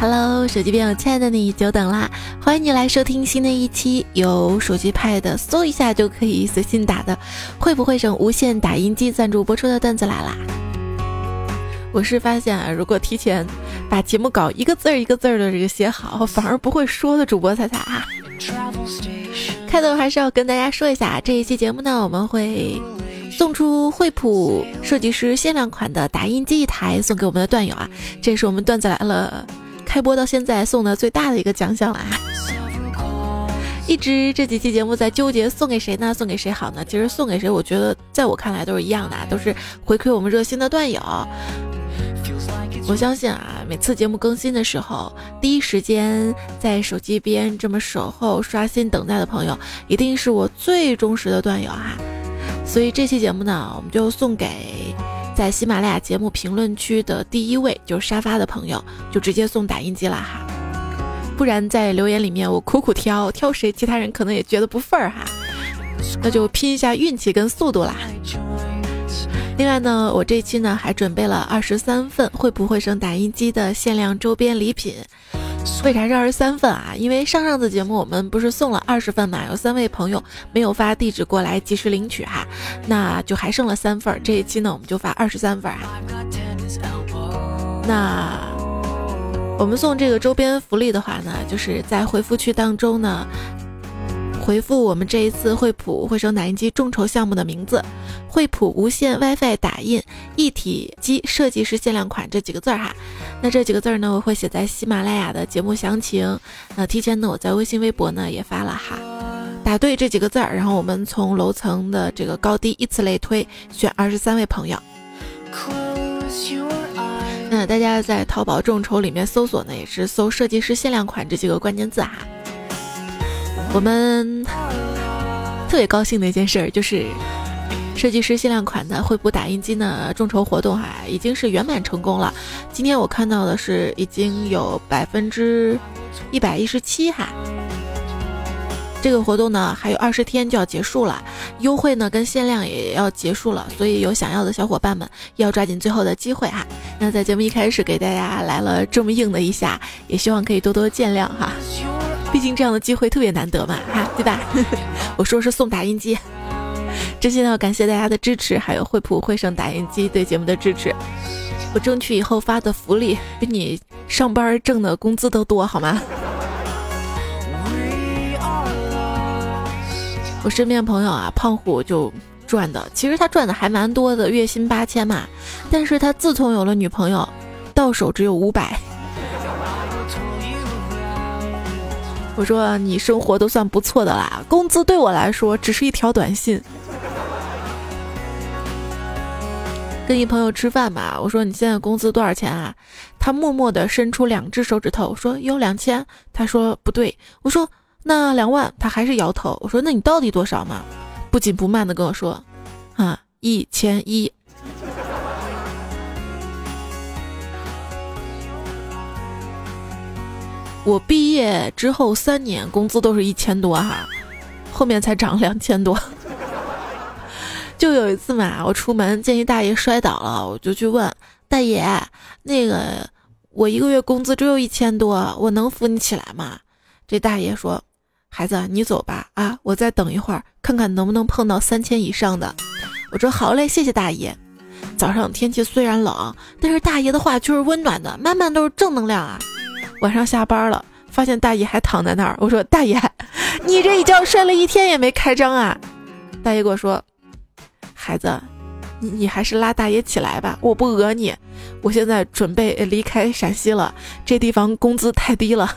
Hello，手机边有亲爱的你，久等啦！欢迎你来收听新的一期，由手机派的搜一下就可以随心打的，会不会省无线打印机赞助播出的段子来啦？我是发现啊，如果提前把节目稿一个字儿一个字儿的这个写好，反而不会说的主播彩彩啊。开头还是要跟大家说一下，这一期节目呢，我们会送出惠普设计师限量款的打印机一台，送给我们的段友啊，这是我们段子来了。开播到现在送的最大的一个奖项了啊！一直这几期节目在纠结送给谁呢？送给谁好呢？其实送给谁，我觉得在我看来都是一样的，都是回馈我们热心的段友。我相信啊，每次节目更新的时候，第一时间在手机边这么守候、刷新、等待的朋友，一定是我最忠实的段友哈。所以这期节目呢，我们就送给。在喜马拉雅节目评论区的第一位就是沙发的朋友，就直接送打印机了哈。不然在留言里面我苦苦挑挑谁，其他人可能也觉得不份儿哈。那就拼一下运气跟速度啦。另外呢，我这期呢还准备了二十三份会不会生打印机的限量周边礼品。为啥是二十三份啊？因为上上次节目我们不是送了二十份嘛，有三位朋友没有发地址过来及时领取哈，那就还剩了三份。这一期呢，我们就发二十三份。那我们送这个周边福利的话呢，就是在回复区当中呢。回复我们这一次惠普惠生打印机众筹项目的名字，惠普无线 WiFi 打印一体机设计师限量款这几个字儿哈。那这几个字儿呢，我会写在喜马拉雅的节目详情。那提前呢，我在微信、微博呢也发了哈。答对这几个字儿，然后我们从楼层的这个高低依次类推，选二十三位朋友。那大家在淘宝众筹里面搜索呢，也是搜设计师限量款这几个关键字哈。我们特别高兴的一件事儿就是，设计师限量款的惠普打印机呢众筹活动哈已经是圆满成功了。今天我看到的是已经有百分之一百一十七哈。这个活动呢还有二十天就要结束了，优惠呢跟限量也要结束了，所以有想要的小伙伴们要抓紧最后的机会哈。那在节目一开始给大家来了这么硬的一下，也希望可以多多见谅哈。毕竟这样的机会特别难得嘛，哈，对吧？我说是送打印机，真心的要感谢大家的支持，还有惠普惠省打印机对节目的支持。我争取以后发的福利比你上班挣的工资都多，好吗？我身边朋友啊，胖虎就赚的，其实他赚的还蛮多的，月薪八千嘛。但是他自从有了女朋友，到手只有五百。我说你生活都算不错的啦，工资对我来说只是一条短信。跟一朋友吃饭嘛，我说你现在工资多少钱啊？他默默的伸出两只手指头，说有两千。他说不对，我说那两万，他还是摇头。我说那你到底多少嘛？不紧不慢的跟我说，啊一千一。我毕业之后三年工资都是一千多哈，后面才涨两千多。就有一次嘛，我出门见一大爷摔倒了，我就去问大爷：“那个我一个月工资只有一千多，我能扶你起来吗？”这大爷说：“孩子，你走吧，啊，我再等一会儿，看看能不能碰到三千以上的。”我说：“好嘞，谢谢大爷。”早上天气虽然冷，但是大爷的话却是温暖的，满满都是正能量啊。晚上下班了，发现大爷还躺在那儿。我说：“大爷，你这一觉睡了一天也没开张啊？”大爷跟我说：“孩子，你你还是拉大爷起来吧，我不讹你。我现在准备离开陕西了，这地方工资太低了。”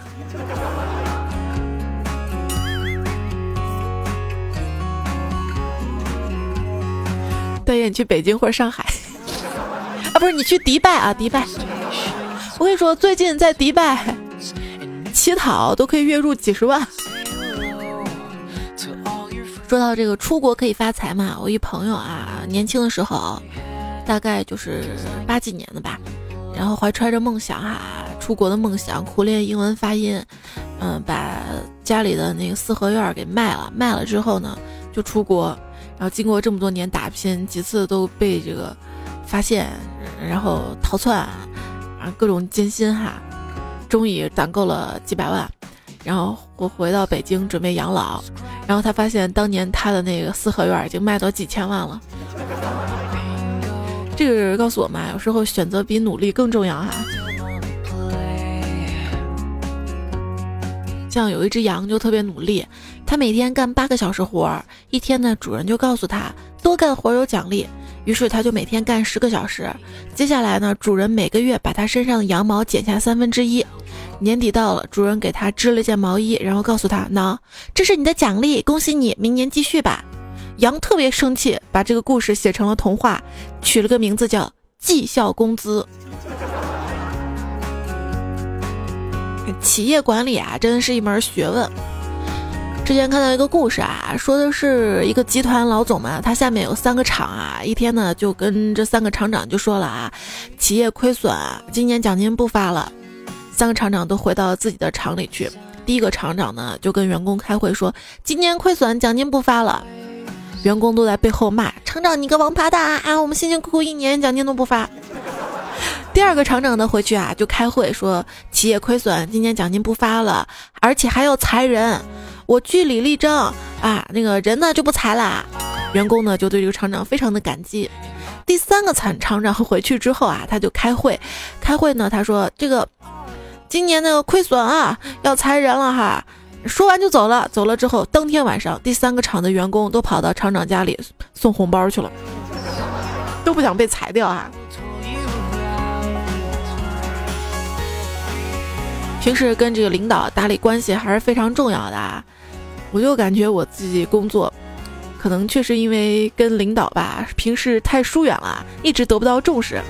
大爷，你去北京或者上海啊？不是，你去迪拜啊？迪拜。我跟你说，最近在迪拜乞讨都可以月入几十万。说到这个出国可以发财嘛，我一朋友啊，年轻的时候，大概就是八几年的吧，然后怀揣着梦想哈，出国的梦想，苦练英文发音，嗯，把家里的那个四合院给卖了，卖了之后呢，就出国，然后经过这么多年打拼，几次都被这个发现，然后逃窜。啊各种艰辛哈，终于攒够了几百万，然后我回到北京准备养老，然后他发现当年他的那个四合院已经卖到几千万了。这个告诉我们，有时候选择比努力更重要哈。像有一只羊就特别努力，它每天干八个小时活儿，一天呢主人就告诉他多干活有奖励，于是他就每天干十个小时。接下来呢，主人每个月把他身上的羊毛剪下三分之一。年底到了，主人给他织了件毛衣，然后告诉他：喏，这是你的奖励，恭喜你，明年继续吧。羊特别生气，把这个故事写成了童话，取了个名字叫绩效工资。企业管理啊，真的是一门学问。之前看到一个故事啊，说的是一个集团老总嘛，他下面有三个厂啊，一天呢就跟这三个厂长就说了啊，企业亏损，今年奖金不发了。三个厂长都回到自己的厂里去。第一个厂长呢就跟员工开会说，今年亏损，奖金不发了。员工都在背后骂厂长，你个王八蛋啊！我们辛辛苦苦一年，奖金都不发。第二个厂长呢，回去啊就开会说企业亏损，今年奖金不发了，而且还要裁人，我据理力争啊，那个人呢就不裁了。员工呢就对这个厂长非常的感激。第三个厂厂长回去之后啊，他就开会，开会呢他说这个今年那个亏损啊要裁人了哈，说完就走了。走了之后，当天晚上第三个厂的员工都跑到厂长家里送红包去了，都不想被裁掉啊。平时跟这个领导打理关系还是非常重要的啊！我就感觉我自己工作，可能确实因为跟领导吧，平时太疏远了，一直得不到重视。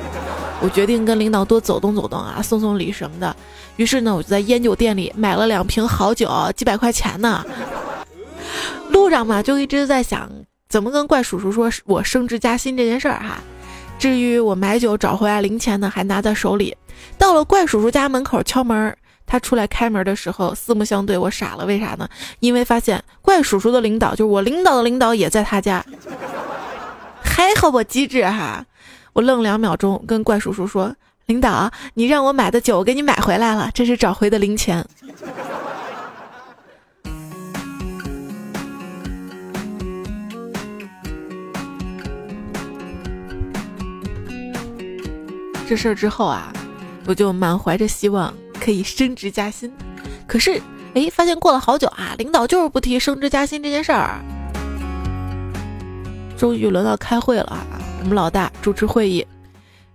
我决定跟领导多走动走动啊，送送礼什么的。于是呢，我就在烟酒店里买了两瓶好酒，几百块钱呢。路上嘛，就一直在想怎么跟怪叔叔说我升职加薪这件事儿哈。至于我买酒找回来零钱呢，还拿在手里。到了怪叔叔家门口敲门。他出来开门的时候，四目相对，我傻了，为啥呢？因为发现怪叔叔的领导，就是我领导的领导，也在他家。还好我机智哈，我愣两秒钟，跟怪叔叔说：“领导，你让我买的酒，我给你买回来了，这是找回的零钱。”这事儿之后啊，我就满怀着希望。可以升职加薪，可是哎，发现过了好久啊，领导就是不提升职加薪这件事儿。终于轮到开会了啊，我们老大主持会议。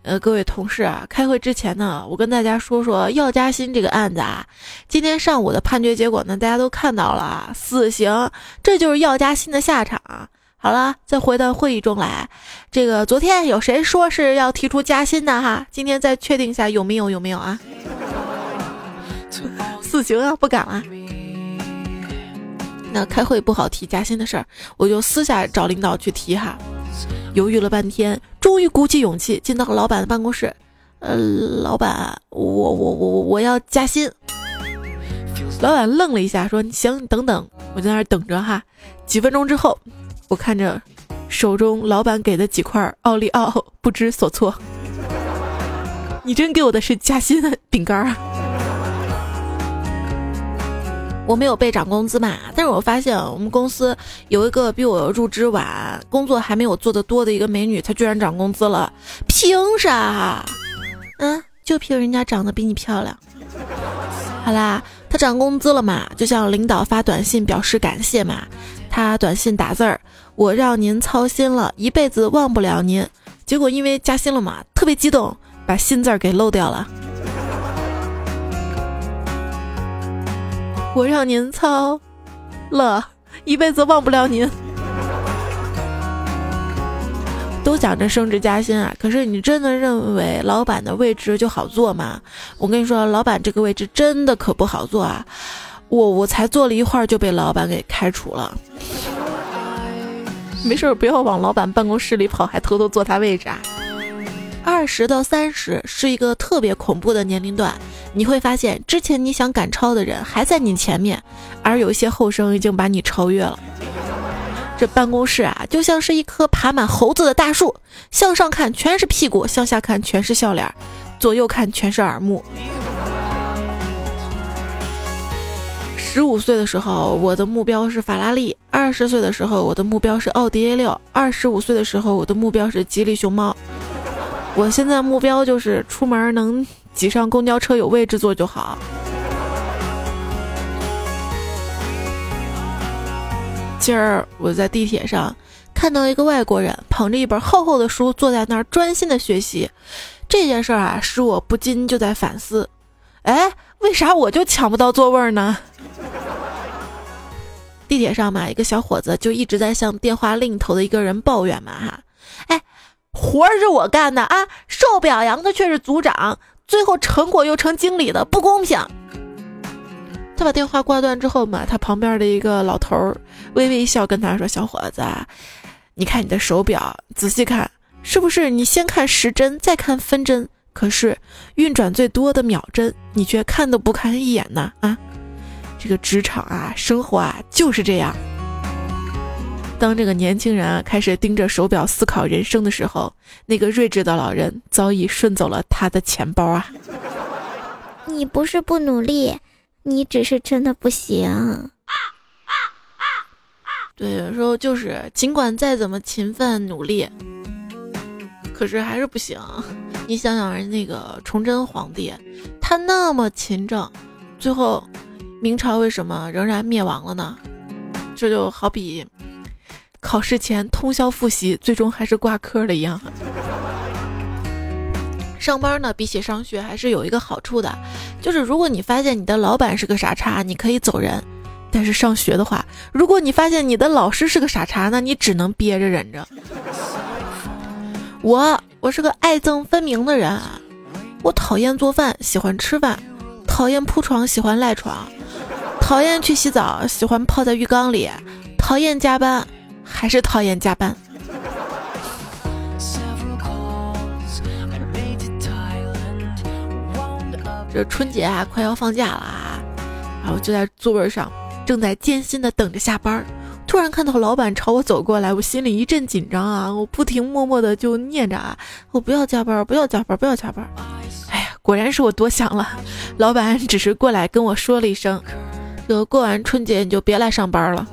呃，各位同事啊，开会之前呢，我跟大家说说要加薪这个案子啊。今天上午的判决结果呢，大家都看到了，死刑，这就是要加薪的下场。好了，再回到会议中来，这个昨天有谁说是要提出加薪的哈？今天再确定一下有没有有没有啊？死刑啊，不敢了。那开会不好提加薪的事儿，我就私下找领导去提哈。犹豫了半天，终于鼓起勇气进到老板的办公室。呃，老板，我我我我要加薪。老板愣了一下，说：“行，你等等。”我在那儿等着哈。几分钟之后，我看着手中老板给的几块奥利奥，不知所措。你真给我的是加薪饼干啊！我没有被涨工资嘛，但是我发现我们公司有一个比我入职晚、工作还没有做得多的一个美女，她居然涨工资了，凭啥？嗯，就凭人家长得比你漂亮。好啦，她涨工资了嘛，就向领导发短信表示感谢嘛。她短信打字儿：“我让您操心了，一辈子忘不了您。”结果因为加薪了嘛，特别激动，把心字儿给漏掉了。我让您操了，一辈子忘不了您。都想着升职加薪啊，可是你真的认为老板的位置就好做吗？我跟你说，老板这个位置真的可不好做啊！我我才做了一会儿就被老板给开除了。没事儿，不要往老板办公室里跑，还偷偷坐他位置啊！二十到三十是一个特别恐怖的年龄段。你会发现，之前你想赶超的人还在你前面，而有一些后生已经把你超越了。这办公室啊，就像是一棵爬满猴子的大树，向上看全是屁股，向下看全是笑脸，左右看全是耳目。十五岁的时候，我的目标是法拉利；二十岁的时候，我的目标是奥迪 A 六；二十五岁的时候，我的目标是吉利熊猫。我现在目标就是出门能挤上公交车有位置坐就好。今儿我在地铁上看到一个外国人捧着一本厚厚的书坐在那儿专心的学习，这件事儿啊，使我不禁就在反思：哎，为啥我就抢不到座位呢？地铁上嘛，一个小伙子就一直在向电话另一头的一个人抱怨嘛，哈，哎，活儿是我干的啊，受表扬的却是组长，最后成果又成经理的，不公平。他把电话挂断之后嘛，他旁边的一个老头儿微微一笑，跟他说：“小伙子，你看你的手表，仔细看，是不是你先看时针，再看分针？可是运转最多的秒针，你却看都不看一眼呢？啊，这个职场啊，生活啊，就是这样。当这个年轻人啊开始盯着手表思考人生的时候，那个睿智的老人早已顺走了他的钱包啊。你不是不努力。”你只是真的不行。对，有时候就是尽管再怎么勤奋努力，可是还是不行。你想想，人那个崇祯皇帝，他那么勤政，最后明朝为什么仍然灭亡了呢？这就好比考试前通宵复习，最终还是挂科了一样。上班呢，比起上学还是有一个好处的，就是如果你发现你的老板是个傻叉，你可以走人；但是上学的话，如果你发现你的老师是个傻叉，那你只能憋着忍着。我我是个爱憎分明的人，我讨厌做饭，喜欢吃饭；讨厌铺床，喜欢赖床；讨厌去洗澡，喜欢泡在浴缸里；讨厌加班，还是讨厌加班。这春节啊，快要放假了啊，然后就在座位上，正在艰辛的等着下班，突然看到老板朝我走过来，我心里一阵紧张啊，我不停默默的就念着啊，我不要加班，不要加班，不要加班。哎呀，果然是我多想了，老板只是过来跟我说了一声，这过完春节你就别来上班了。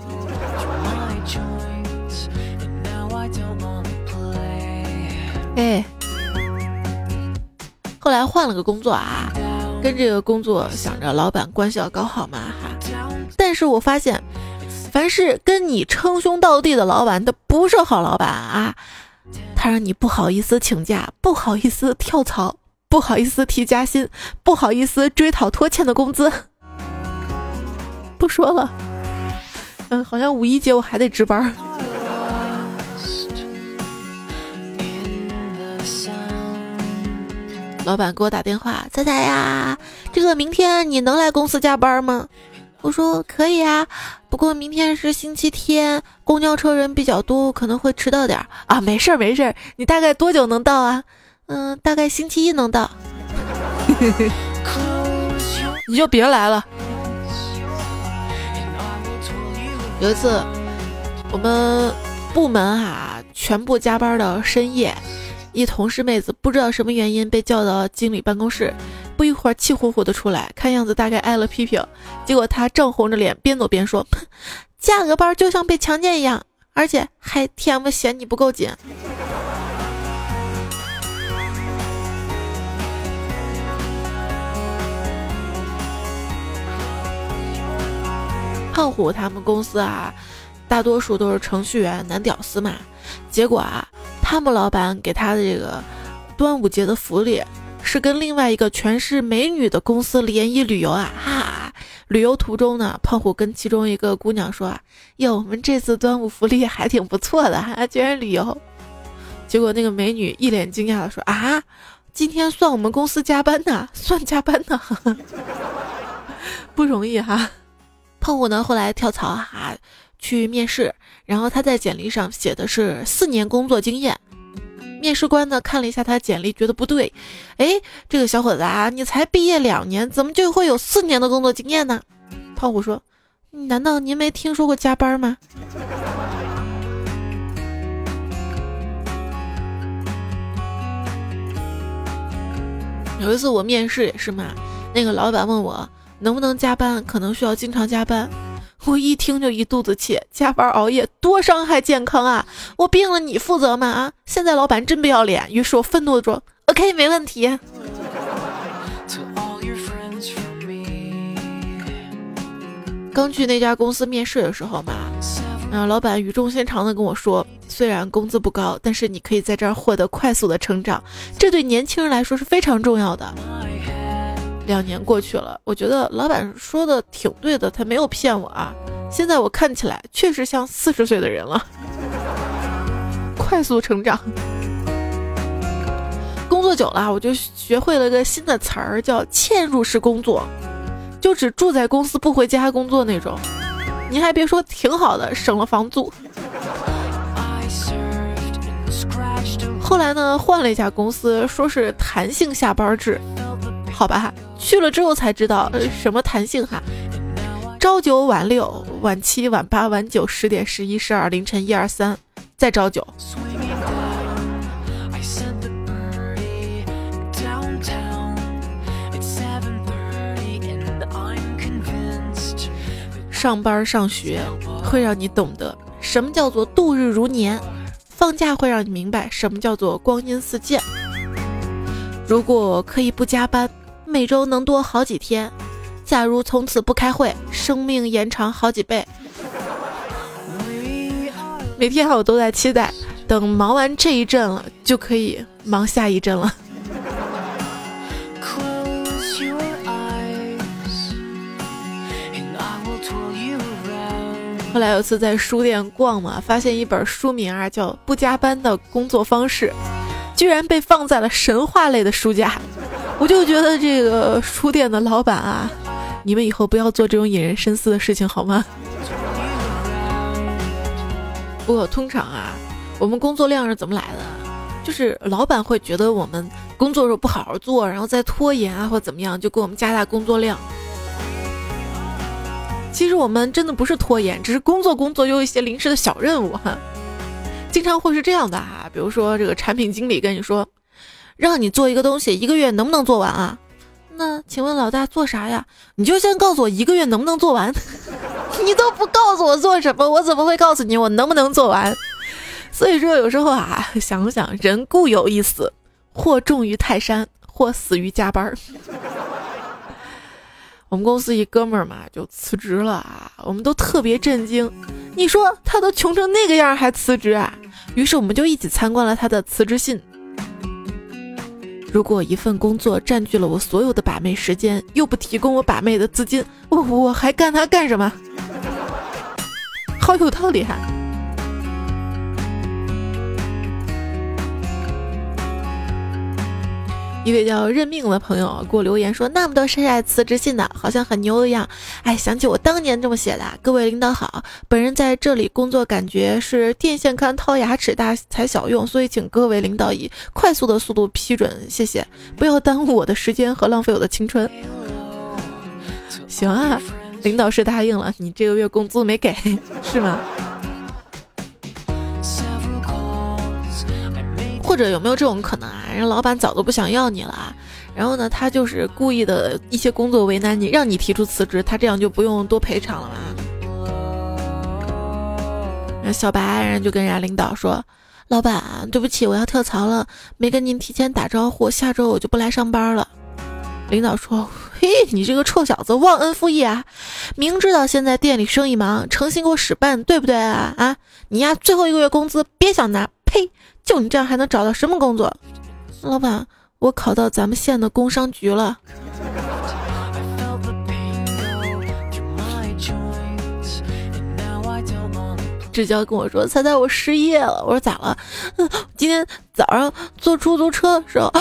哎，后来换了个工作啊。跟这个工作想着老板关系要搞好嘛哈，但是我发现，凡是跟你称兄道弟的老板，他不是好老板啊。他让你不好意思请假，不好意思跳槽，不好意思提加薪，不好意思追讨拖欠的工资。不说了，嗯，好像五一节我还得值班。老板给我打电话，彩彩呀，这个明天你能来公司加班吗？我说可以啊，不过明天是星期天，公交车人比较多，可能会迟到点儿啊。没事儿没事儿，你大概多久能到啊？嗯，大概星期一能到。你就别来了。有一次，我们部门哈全部加班到深夜。一同事妹子不知道什么原因被叫到经理办公室，不一会儿气呼呼的出来，看样子大概挨了批评。结果她正红着脸边走边说：“加个班就像被强奸一样，而且还 TM 嫌你不够紧。”胖虎他们公司啊，大多数都是程序员，男屌丝嘛。结果啊。他们老板给他的这个端午节的福利是跟另外一个全是美女的公司联谊旅游啊！哈，旅游途中呢，胖虎跟其中一个姑娘说：“哟，我们这次端午福利还挺不错的，哈，居然旅游。”结果那个美女一脸惊讶的说：“啊，今天算我们公司加班呢，算加班呢，不容易哈。”胖虎呢后来跳槽哈。去面试，然后他在简历上写的是四年工作经验。面试官呢看了一下他简历，觉得不对。哎，这个小伙子啊，你才毕业两年，怎么就会有四年的工作经验呢？胖虎说：“难道您没听说过加班吗？”有一次我面试也是嘛，那个老板问我：“能不能加班？可能需要经常加班。我一听就一肚子气，加班熬夜多伤害健康啊！我病了你负责吗？啊！现在老板真不要脸。于是我愤怒的说：“OK，没问题。”刚去那家公司面试的时候嘛，啊，老板语重心长的跟我说：“虽然工资不高，但是你可以在这儿获得快速的成长，这对年轻人来说是非常重要的。”两年过去了，我觉得老板说的挺对的，他没有骗我啊。现在我看起来确实像四十岁的人了，快速成长。工作久了，我就学会了个新的词儿，叫嵌入式工作，就只住在公司不回家工作那种。您还别说，挺好的，省了房租。后来呢，换了一家公司，说是弹性下班制，好吧。去了之后才知道什么弹性哈，朝九晚六，晚七晚八晚九，十点十一十二凌晨一二三，再朝九。上班上学会让你懂得什么叫做度日如年，放假会让你明白什么叫做光阴似箭。如果可以不加班。每周能多好几天，假如从此不开会，生命延长好几倍。每天我都在期待，等忙完这一阵了，就可以忙下一阵了。后来有次在书店逛嘛，发现一本书名啊叫《不加班的工作方式》，居然被放在了神话类的书架。我就觉得这个书店的老板啊，你们以后不要做这种引人深思的事情好吗？不过通常啊，我们工作量是怎么来的？就是老板会觉得我们工作时候不好好做，然后再拖延啊，或怎么样，就给我们加大工作量。其实我们真的不是拖延，只是工作工作有一些临时的小任务哈。经常会是这样的哈，比如说这个产品经理跟你说。让你做一个东西，一个月能不能做完啊？那请问老大做啥呀？你就先告诉我一个月能不能做完。你都不告诉我做什么，我怎么会告诉你我能不能做完？所以说有时候啊，想想人固有一死，或重于泰山，或死于加班。我们公司一哥们儿嘛就辞职了啊，我们都特别震惊。你说他都穷成那个样还辞职啊？于是我们就一起参观了他的辞职信。如果一份工作占据了我所有的把妹时间，又不提供我把妹的资金，我我还干它干什么？好有道理哈。一位叫认命的朋友给我留言说：“那么多晒辞职信的，好像很牛一样。”哎，想起我当年这么写的。各位领导好，本人在这里工作，感觉是电线杆掏牙齿大材小用，所以请各位领导以快速的速度批准，谢谢，不要耽误我的时间和浪费我的青春。行啊，领导是答应了，你这个月工资没给 是吗？或者有没有这种可能啊？人老板早都不想要你了，然后呢，他就是故意的一些工作为难你，让你提出辞职，他这样就不用多赔偿了嘛。小白人就跟人家领导说：“老板，对不起，我要跳槽了，没跟您提前打招呼，下周我就不来上班了。”领导说：“嘿，你这个臭小子，忘恩负义啊！明知道现在店里生意忙，诚心给我使绊，对不对啊？啊，你呀，最后一个月工资别想拿，！”就你这样还能找到什么工作？老板，我考到咱们县的工商局了。志娇跟我说：“猜猜我失业了。”我说：“咋了？”今天早上坐出租车的时候，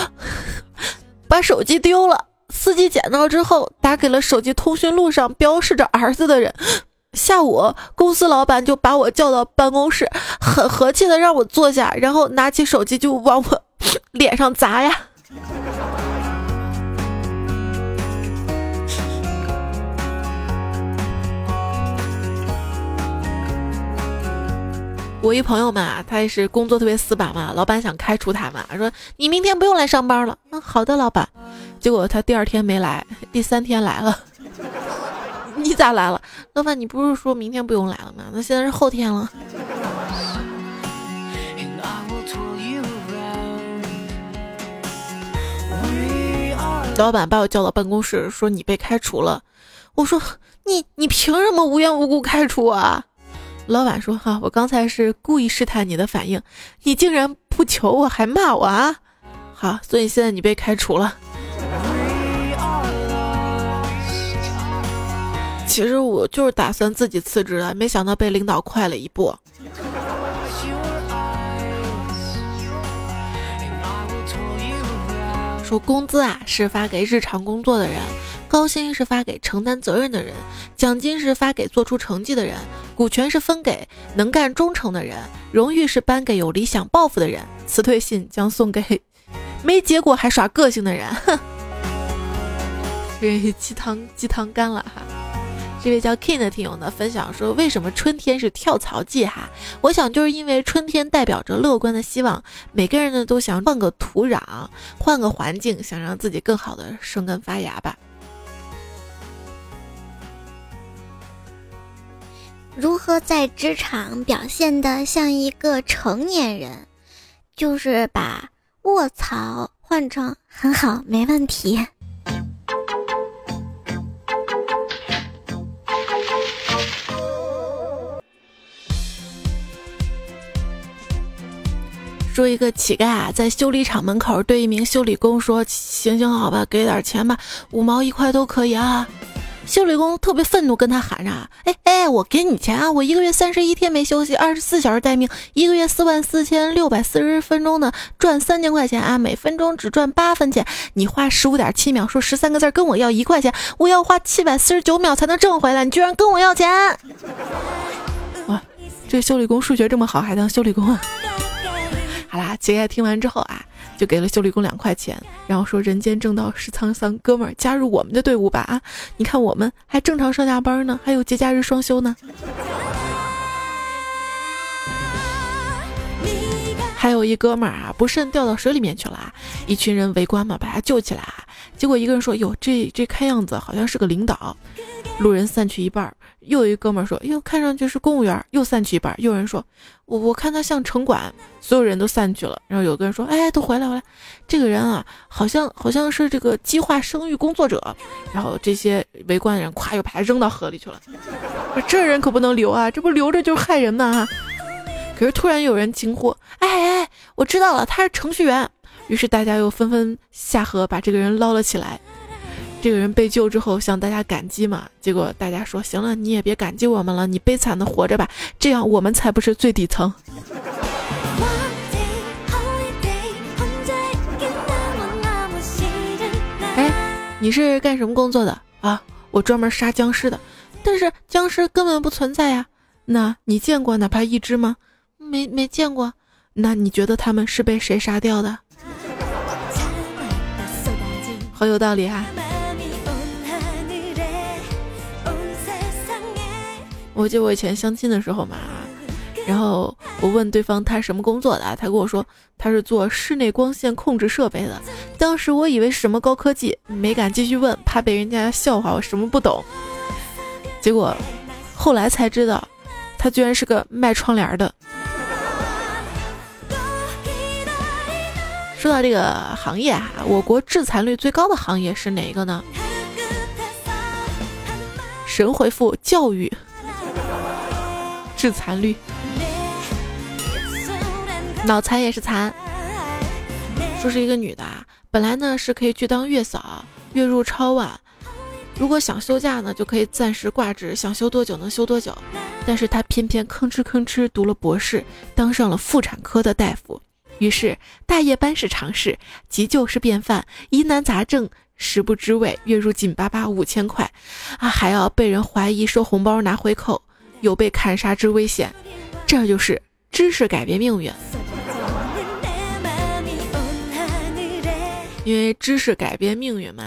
把手机丢了。司机捡到之后，打给了手机通讯录上标示着儿子的人。下午，公司老板就把我叫到办公室，很和气的让我坐下，然后拿起手机就往我 脸上砸呀。我一朋友嘛，他也是工作特别死板嘛，老板想开除他嘛，说你明天不用来上班了。嗯，好的，老板。结果他第二天没来，第三天来了。你咋来了？老板，你不是说明天不用来了吗？那现在是后天了。老板把我叫到办公室，说你被开除了。我说你你凭什么无缘无故开除我啊？老板说哈，我刚才是故意试探你的反应，你竟然不求我还骂我啊？好，所以现在你被开除了。其实我就是打算自己辞职的，没想到被领导快了一步。说工资啊是发给日常工作的人，高薪是发给承担责任的人，奖金是发给做出成绩的人，股权是分给能干忠诚的人，荣誉是颁给有理想抱负的人，辞退信将送给没结果还耍个性的人。哼，这鸡汤鸡汤干了哈。这位叫 King 的听友呢分享说，为什么春天是跳槽季哈？我想就是因为春天代表着乐观的希望，每个人呢都想换个土壤，换个环境，想让自己更好的生根发芽吧。如何在职场表现的像一个成年人？就是把卧槽换成很好，没问题。说一个乞丐啊，在修理厂门口对一名修理工说：“行行好吧，给点钱吧，五毛一块都可以啊。”修理工特别愤怒，跟他喊着：“哎哎，我给你钱啊！我一个月三十一天没休息，二十四小时待命，一个月四万四千六百四十分钟呢，赚三千块钱啊！每分钟只赚八分钱，你花十五点七秒说十三个字，跟我要一块钱，我要花七百四十九秒才能挣回来，你居然跟我要钱！哇，这修理工数学这么好，还当修理工啊？”好啦，乞丐听完之后啊，就给了修理工两块钱，然后说：“人间正道是沧桑，哥们儿加入我们的队伍吧！啊，你看我们还正常上下班呢，还有节假日双休呢。”还有一哥们儿啊，不慎掉到水里面去了，啊，一群人围观嘛，把他救起来。结果一个人说：“哟，这这看样子好像是个领导。”路人散去一半。又有一哥们儿说：“哟，看上去是公务员。”又散去一半。又有人说：“我我看他像城管。”所有人都散去了。然后有个人说：“哎，都回来回来，这个人啊，好像好像是这个计划生育工作者。”然后这些围观的人咵又把他扔到河里去了。这人可不能留啊，这不留着就是害人嘛！可是突然有人惊呼：“哎哎，我知道了，他是程序员。”于是大家又纷纷下河把这个人捞了起来。这个人被救之后向大家感激嘛，结果大家说行了，你也别感激我们了，你悲惨的活着吧，这样我们才不是最底层。哎，你是干什么工作的啊？我专门杀僵尸的，但是僵尸根本不存在呀。那你见过哪怕一只吗？没没见过。那你觉得他们是被谁杀掉的？好有道理哈。我记得我以前相亲的时候嘛，然后我问对方他什么工作的，他跟我说他是做室内光线控制设备的。当时我以为是什么高科技，没敢继续问，怕被人家笑话我什么不懂。结果后来才知道，他居然是个卖窗帘的。说到这个行业啊，我国致残率最高的行业是哪一个呢？神回复教育。致残绿，脑残也是残。说是一个女的，啊本来呢是可以去当月嫂，月入超万，如果想休假呢，就可以暂时挂职，想休多久能休多久。但是她偏偏吭哧吭哧读了博士，当上了妇产科的大夫。于是大夜班是常事，急救是便饭，疑难杂症食不知味，月入紧巴巴五千块，啊，还要被人怀疑收红包拿回扣。有被砍杀之危险，这就是知识改变命运。因为知识改变命运嘛，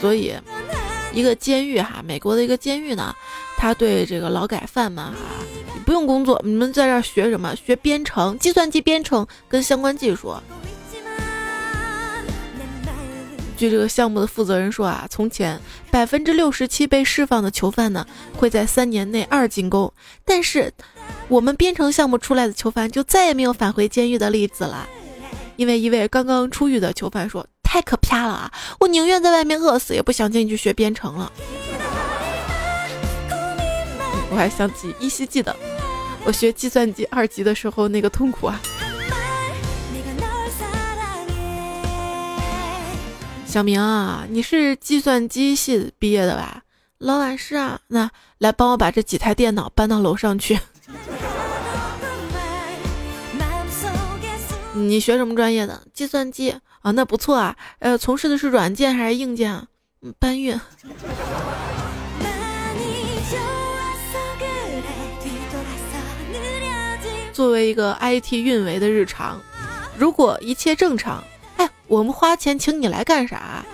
所以一个监狱哈，美国的一个监狱呢，他对这个劳改犯们哈，不用工作，你们在这儿学什么？学编程、计算机编程跟相关技术。据这个项目的负责人说啊，从前百分之六十七被释放的囚犯呢，会在三年内二进宫，但是我们编程项目出来的囚犯就再也没有返回监狱的例子了。因为一位刚刚出狱的囚犯说：“太可怕了啊！我宁愿在外面饿死，也不想进去学编程了。”我还想起依稀记得我学计算机二级的时候那个痛苦啊。小明啊，你是计算机系毕业的吧？老板是啊，那来帮我把这几台电脑搬到楼上去。你学什么专业的？计算机啊，那不错啊。呃，从事的是软件还是硬件？搬运。作为一个 IT 运维的日常，如果一切正常。哎，我们花钱请你来干啥？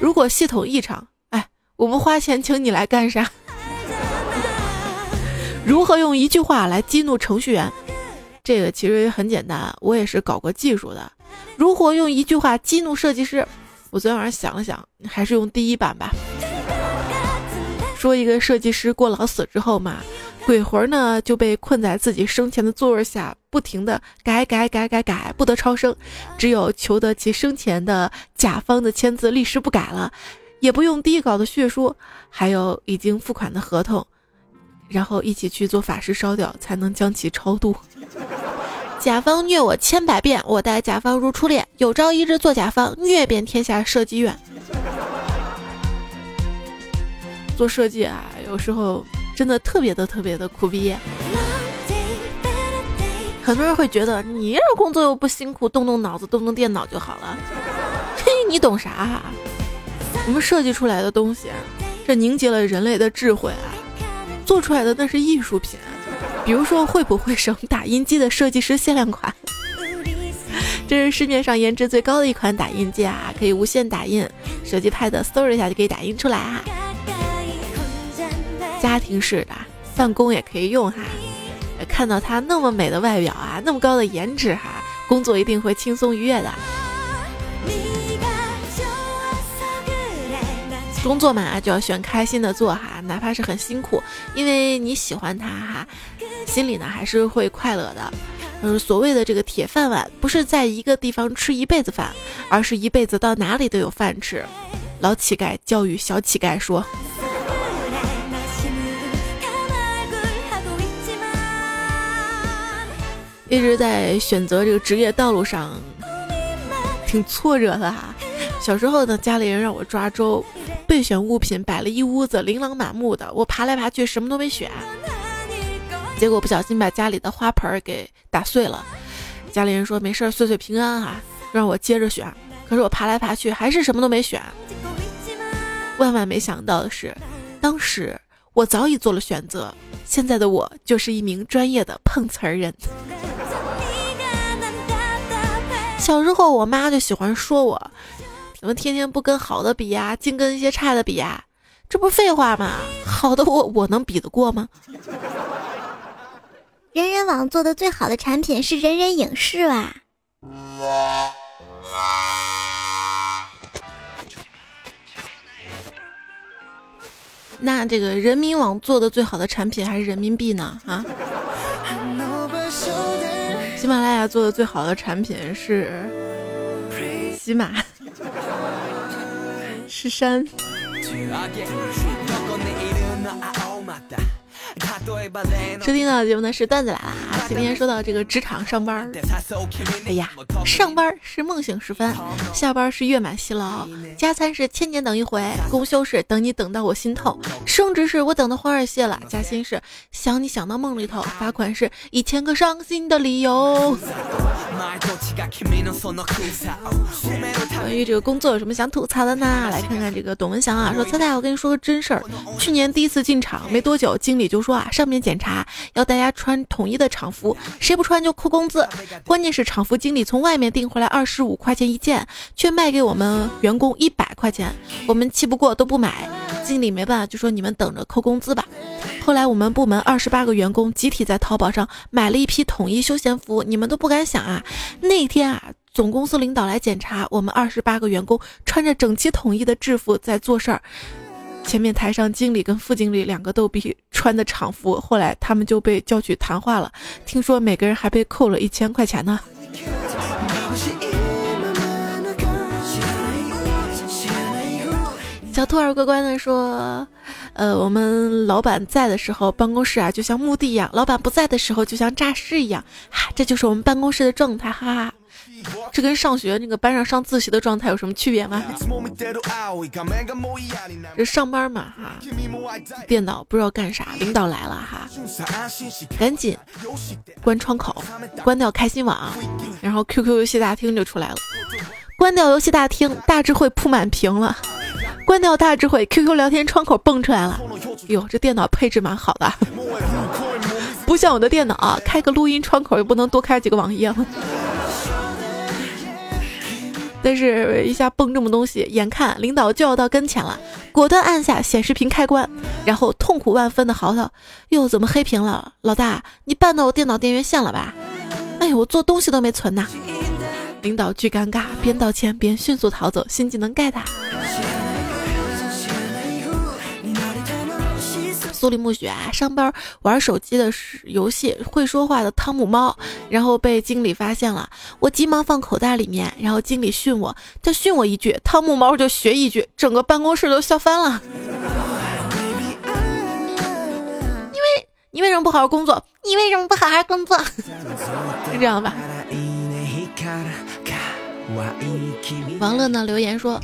如果系统异常，哎，我们花钱请你来干啥？如何用一句话来激怒程序员？这个其实也很简单，我也是搞过技术的。如何用一句话激怒设计师？我昨天晚上想了想，还是用第一版吧。说一个设计师过劳死之后嘛。鬼魂呢就被困在自己生前的座位下，不停的改改改改改，不得超生，只有求得其生前的甲方的签字，立时不改了，也不用低稿的血书，还有已经付款的合同，然后一起去做法事烧掉，才能将其超度。甲方虐我千百遍，我待甲方如初恋，有朝一日做甲方，虐遍天下设计院。做设计啊，有时候。真的特别的特别的苦逼，很多人会觉得你这工作又不辛苦，动动脑子，动动电脑就好了。嘿，你懂啥？我们设计出来的东西，这凝结了人类的智慧啊，做出来的那是艺术品。比如说，会不会省打印机的设计师限量款？这是市面上颜值最高的一款打印机啊，可以无线打印，手机、pad 搜一下就可以打印出来啊。家庭式的，办公也可以用哈。看到他那么美的外表啊，那么高的颜值哈，工作一定会轻松愉悦的。工作嘛，就要选开心的做哈，哪怕是很辛苦，因为你喜欢他哈，心里呢还是会快乐的。嗯，所谓的这个铁饭碗，不是在一个地方吃一辈子饭，而是一辈子到哪里都有饭吃。老乞丐教育小乞丐说。一直在选择这个职业道路上，挺挫折的哈。小时候呢，家里人让我抓周，备选物品摆了一屋子，琳琅满目的，我爬来爬去，什么都没选。结果不小心把家里的花盆给打碎了，家里人说没事，岁岁平安哈，让我接着选。可是我爬来爬去，还是什么都没选。万万没想到的是，当时我早已做了选择，现在的我就是一名专业的碰瓷儿人。小时候，我妈就喜欢说我，怎么天天不跟好的比呀，净跟一些差的比呀？这不废话吗？好的，我我能比得过吗？人人网做的最好的产品是人人影视啊。那这个人民网做的最好的产品还是人民币呢？啊？喜马拉雅做的最好的产品是喜马，是山。收听到的节目呢是段子来了啊！今天说到这个职场上班，哎呀，上班是梦醒时分，下班是月满西楼，加餐是千年等一回，公休是等你等到我心痛，升职是我等的花儿谢了，加薪是想你想到梦里头，罚款是一千个伤心的理由。关于这个工作有什么想吐槽的呢？来看看这个董文祥啊，说猜猜我跟你说个真事儿，去年第一次进厂没多久，经理就说啊，上面检查要大家穿统一的厂服，谁不穿就扣工资。关键是厂服经理从外面订回来二十五块钱一件，却卖给我们员工一百块钱，我们气不过都不买。经理没办法就说你们等着扣工资吧。后来我们部门二十八个员工集体在淘宝上买了一批统一休闲服，你们都不敢想啊！那天啊，总公司领导来检查，我们二十八个员工穿着整齐统一的制服在做事儿。前面台上经理跟副经理两个逗比穿的厂服，后来他们就被叫去谈话了，听说每个人还被扣了一千块钱呢。小兔儿乖乖的说：“呃，我们老板在的时候，办公室啊就像墓地一样；老板不在的时候，就像诈尸一样。哈，这就是我们办公室的状态，哈哈。这跟上学那个班上上自习的状态有什么区别吗？这上班嘛，哈，电脑不知道干啥，领导来了哈，赶紧关窗口，关掉开心网，然后 QQ 游戏大厅就出来了。关掉游戏大厅，大智慧铺满屏了。”关掉大智慧，QQ 聊天窗口蹦出来了。哟，这电脑配置蛮好的，不像我的电脑，开个录音窗口也不能多开几个网页吗？但是，一下蹦这么东西，眼看领导就要到跟前了，果断按下显示屏开关，然后痛苦万分的嚎啕：“哟，怎么黑屏了？老大，你绊到我电脑电源线了吧？哎呦，我做东西都没存呐！”领导巨尴尬，边道歉边迅速逃走，新技能盖他。苏里木雪啊，上班玩手机的游戏，会说话的汤姆猫，然后被经理发现了，我急忙放口袋里面，然后经理训我，他训我一句，汤姆猫就学一句，整个办公室都笑翻了。你为你为什么不好好工作？你为什么不好好工作？是这样吧？王乐呢？留言说。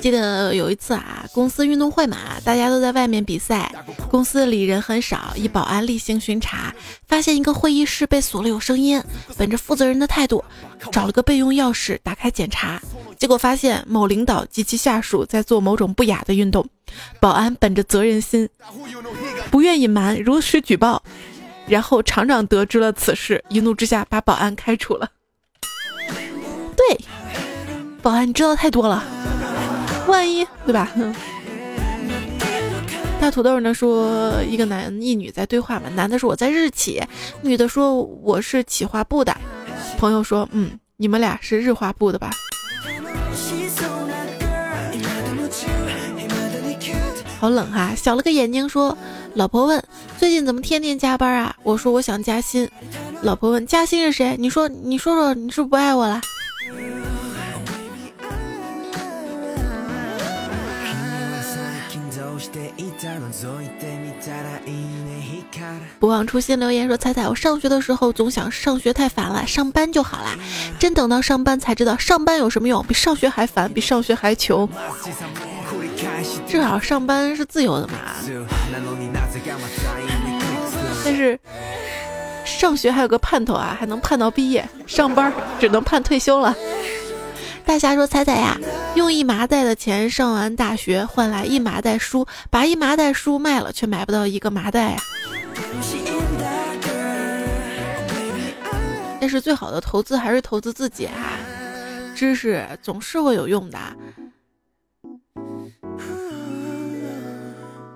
记得有一次啊，公司运动会嘛，大家都在外面比赛，公司里人很少，一保安例行巡查，发现一个会议室被锁了，有声音。本着负责人的态度，找了个备用钥匙打开检查，结果发现某领导及其下属在做某种不雅的运动。保安本着责任心，不愿隐瞒，如实举报。然后厂长得知了此事，一怒之下把保安开除了。对，保安你知道太多了。万一对吧？大土豆呢说一个男一女在对话嘛，男的说我在日企，女的说我是企划部的。朋友说嗯，你们俩是日化部的吧？好冷哈！小了个眼睛说，老婆问最近怎么天天加班啊？我说我想加薪。老婆问加薪是谁？你说你说说你是不是不爱我了？不忘初心留言说：“彩彩，我上学的时候总想上学太烦了，上班就好啦。真等到上班才知道，上班有什么用？比上学还烦，比上学还穷。至少上班是自由的嘛。但是上学还有个盼头啊，还能盼到毕业；上班只能盼退休了。”大侠说：“彩彩呀，用一麻袋的钱上完大学，换来一麻袋书，把一麻袋书卖了，却买不到一个麻袋呀。但是最好的投资还是投资自己啊，知识总是会有用的，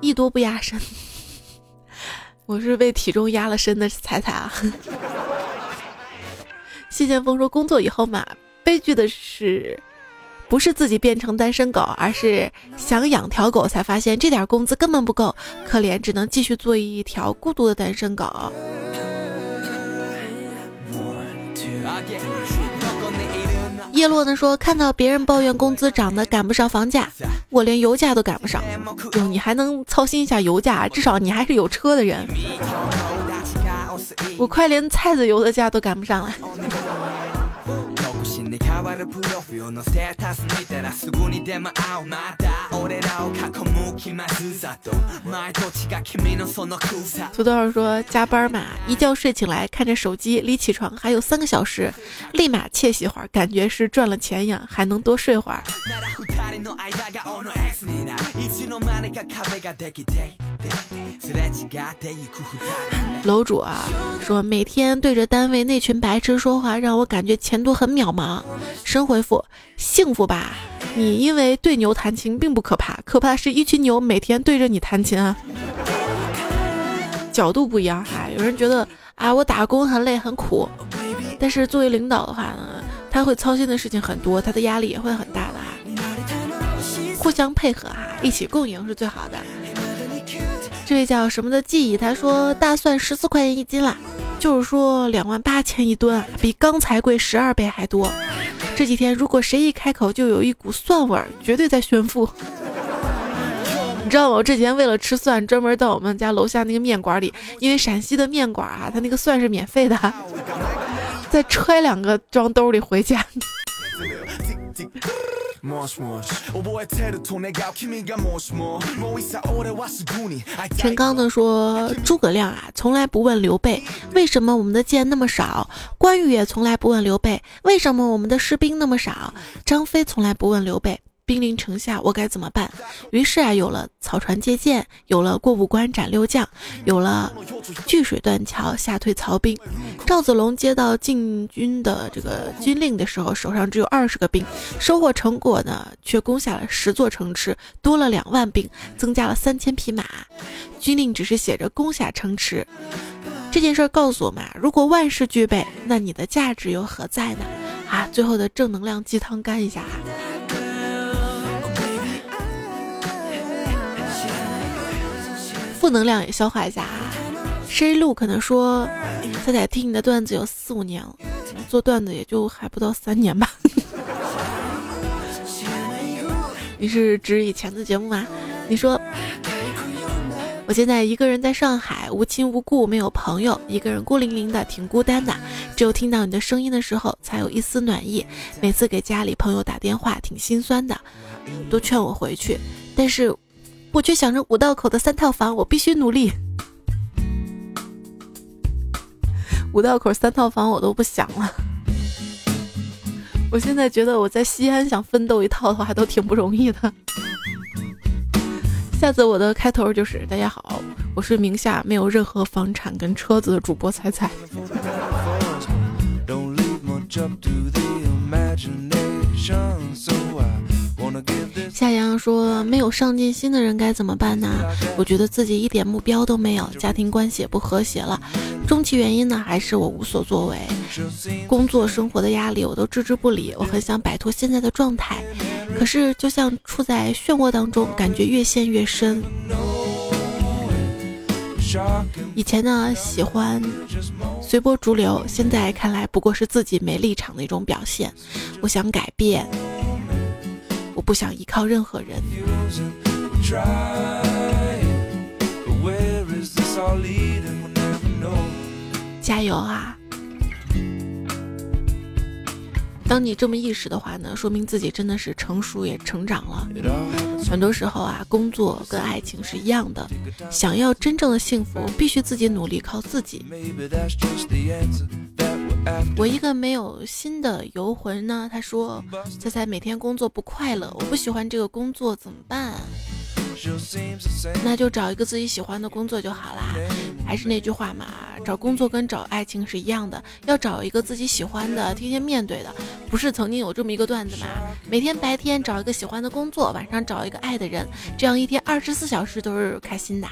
艺多不压身。我是被体重压了身的彩彩啊。谢剑锋说：工作以后嘛。”悲剧的是，不是自己变成单身狗，而是想养条狗，才发现这点工资根本不够，可怜，只能继续做一条孤独的单身狗。叶落呢说，看到别人抱怨工资涨得赶不上房价，我连油价都赶不上。哟，你还能操心一下油价？至少你还是有车的人。我快连菜籽油的价都赶不上了。土豆说加班嘛，一觉睡醒来看着手机，离起床还有三个小时，立马窃喜会儿，感觉是赚了钱一样，还能多睡会儿。楼主啊，说每天对着单位那群白痴说话，让我感觉前途很渺茫。神回复：幸福吧，你因为对牛弹琴并不可怕，可怕是一群牛每天对着你弹琴啊。角度不一样哈。有人觉得啊，我打工很累很苦，但是作为领导的话呢，他会操心的事情很多，他的压力也会很大的哈。互相配合哈，一起共赢是最好的。这位叫什么的记忆，他说大蒜十四块钱一斤啦，就是说两万八千一吨，比钢材贵十二倍还多。这几天如果谁一开口就有一股蒜味儿，绝对在炫富。你知道吗？我这几天为了吃蒜，专门到我们家楼下那个面馆里，因为陕西的面馆啊，它那个蒜是免费的，再揣两个装兜里回家。陈刚呢说：“诸葛亮啊，从来不问刘备为什么我们的箭那么少；关羽也从来不问刘备为什么我们的士兵那么少；张飞从来不问刘备。”兵临城下，我该怎么办？于是啊，有了草船借箭，有了过五关斩六将，有了据水断桥吓退曹兵。赵子龙接到进军的这个军令的时候，手上只有二十个兵，收获成果呢，却攻下了十座城池，多了两万兵，增加了三千匹马。军令只是写着攻下城池，这件事儿告诉我们啊：如果万事俱备，那你的价值又何在呢？啊，最后的正能量鸡汤干一下哈。负能量也消化一下啊。谁路可能说，彩彩听你的段子有四五年了，做段子也就还不到三年吧。你是指以前的节目吗？你说，我现在一个人在上海，无亲无故，没有朋友，一个人孤零零的，挺孤单的。只有听到你的声音的时候，才有一丝暖意。每次给家里朋友打电话，挺心酸的，都劝我回去，但是。我却想着五道口的三套房，我必须努力。五道口三套房我都不想了。我现在觉得我在西安想奋斗一套的话都挺不容易的。下次我的开头就是大家好，我是名下没有任何房产跟车子的主播彩彩。夏阳说：“没有上进心的人该怎么办呢？我觉得自己一点目标都没有，家庭关系也不和谐了。终其原因呢，还是我无所作为，工作生活的压力我都置之不理。我很想摆脱现在的状态，可是就像处在漩涡当中，感觉越陷越深。以前呢喜欢随波逐流，现在看来不过是自己没立场的一种表现。我想改变。”我不想依靠任何人。加油啊！当你这么意识的话呢，说明自己真的是成熟也成长了。很多时候啊，工作跟爱情是一样的，想要真正的幸福，必须自己努力，靠自己。我一个没有心的游魂呢，他说：“猜猜每天工作不快乐，我不喜欢这个工作怎么办？那就找一个自己喜欢的工作就好啦。还是那句话嘛，找工作跟找爱情是一样的，要找一个自己喜欢的，天天面对的。不是曾经有这么一个段子嘛？每天白天找一个喜欢的工作，晚上找一个爱的人，这样一天二十四小时都是开心的。”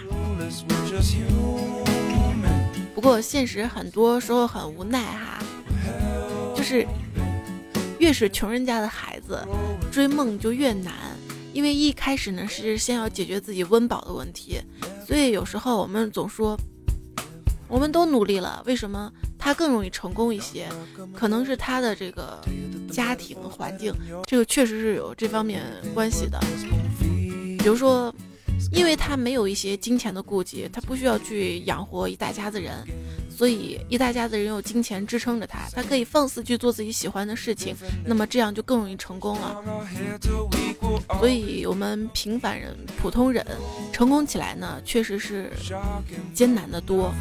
不过现实很多时候很无奈哈，就是越是穷人家的孩子，追梦就越难，因为一开始呢是先要解决自己温饱的问题，所以有时候我们总说，我们都努力了，为什么他更容易成功一些？可能是他的这个家庭环境，这个确实是有这方面关系的，比如说。因为他没有一些金钱的顾忌，他不需要去养活一大家子人，所以一大家子人有金钱支撑着他，他可以放肆去做自己喜欢的事情，那么这样就更容易成功了。所以，我们平凡人、普通人成功起来呢，确实是艰难的多。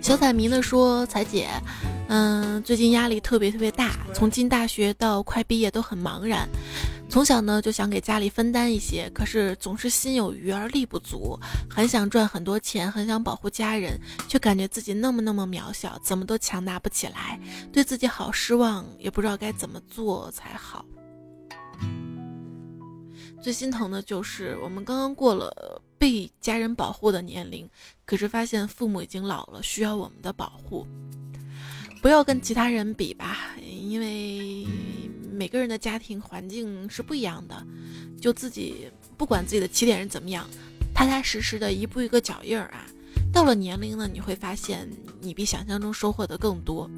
小彩迷呢说：“彩姐，嗯，最近压力特别特别大，从进大学到快毕业都很茫然。从小呢就想给家里分担一些，可是总是心有余而力不足，很想赚很多钱，很想保护家人，却感觉自己那么那么渺小，怎么都强大不起来，对自己好失望，也不知道该怎么做才好。最心疼的就是我们刚刚过了被家人保护的年龄，可是发现父母已经老了，需要我们的保护。不要跟其他人比吧，因为每个人的家庭环境是不一样的。就自己不管自己的起点是怎么样，踏踏实实的一步一个脚印儿啊。到了年龄呢，你会发现你比想象中收获的更多。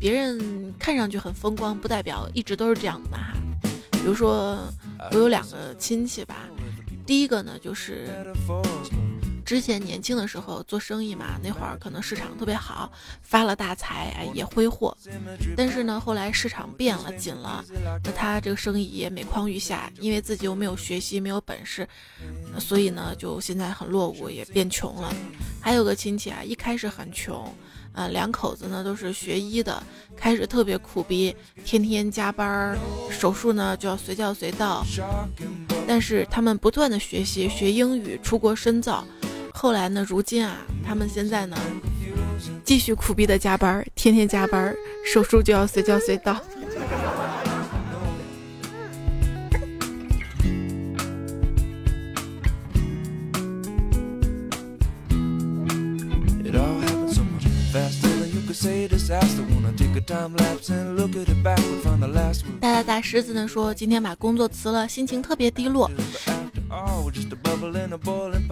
别人看上去很风光，不代表一直都是这样的哈。比如说，我有两个亲戚吧。第一个呢，就是之前年轻的时候做生意嘛，那会儿可能市场特别好，发了大财，哎，也挥霍。但是呢，后来市场变了，紧了，那他这个生意也每况愈下，因为自己又没有学习，没有本事，所以呢，就现在很落伍，也变穷了。还有个亲戚啊，一开始很穷。啊，两口子呢都是学医的，开始特别苦逼，天天加班儿，手术呢就要随叫随到。但是他们不断的学习，学英语，出国深造。后来呢，如今啊，他们现在呢，继续苦逼的加班儿，天天加班儿，手术就要随叫随到。大大大狮子呢说，今天把工作辞了，心情特别低落。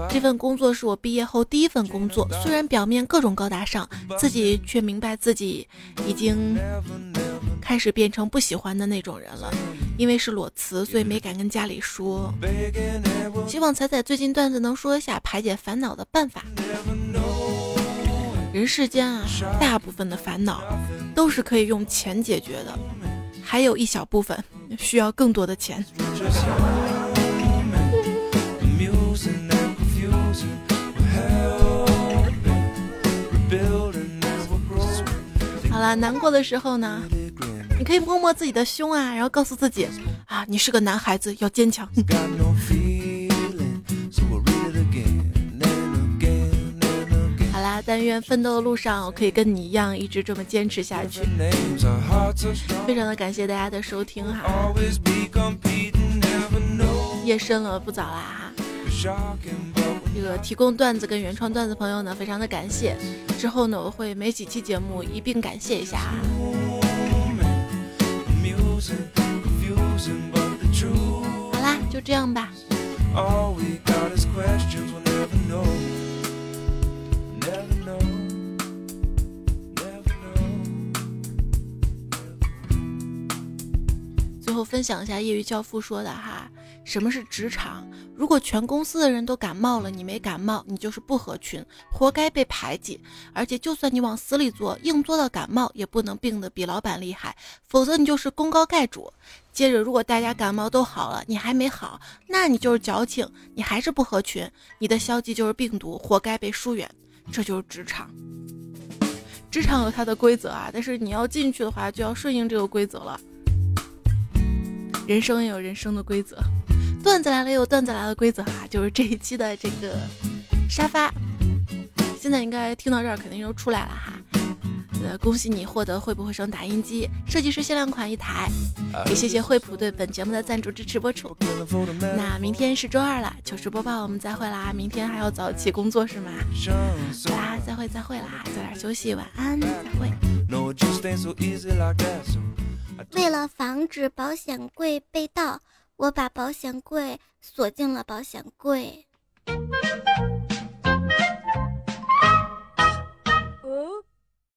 这份工作是我毕业后第一份工作，虽然表面各种高大上，自己却明白自己已经开始变成不喜欢的那种人了。因为是裸辞，所以没敢跟家里说。希望彩彩最近段子能说一下排解烦恼的办法。人世间啊，大部分的烦恼都是可以用钱解决的，还有一小部分需要更多的钱。好了，难过的时候呢，你可以摸摸自己的胸啊，然后告诉自己啊，你是个男孩子，要坚强。但愿奋斗的路上，我可以跟你一样，一直这么坚持下去。非常的感谢大家的收听哈，夜深了，不早啦哈。这个提供段子跟原创段子朋友呢，非常的感谢。之后呢，我会每几期节目一并感谢一下啊。好啦，就这样吧。分享一下业余教父说的哈，什么是职场？如果全公司的人都感冒了，你没感冒，你就是不合群，活该被排挤。而且就算你往死里做，硬做到感冒，也不能病得比老板厉害，否则你就是功高盖主。接着，如果大家感冒都好了，你还没好，那你就是矫情，你还是不合群，你的消极就是病毒，活该被疏远。这就是职场，职场有它的规则啊，但是你要进去的话，就要顺应这个规则了。人生也有人生的规则，段子来了也有段子来的规则哈，就是这一期的这个沙发，现在应该听到这儿肯定又出来了哈。呃，恭喜你获得会不会声打印机，设计师限量款一台，也谢谢惠普对本节目的赞助支持播出。那明天是周二了，糗事播报我们再会啦，明天还要早起工作是吗？好啦，再会再会啦，早点休息，晚安，再会。为了防止保险柜被盗我把保险柜锁进了保险柜。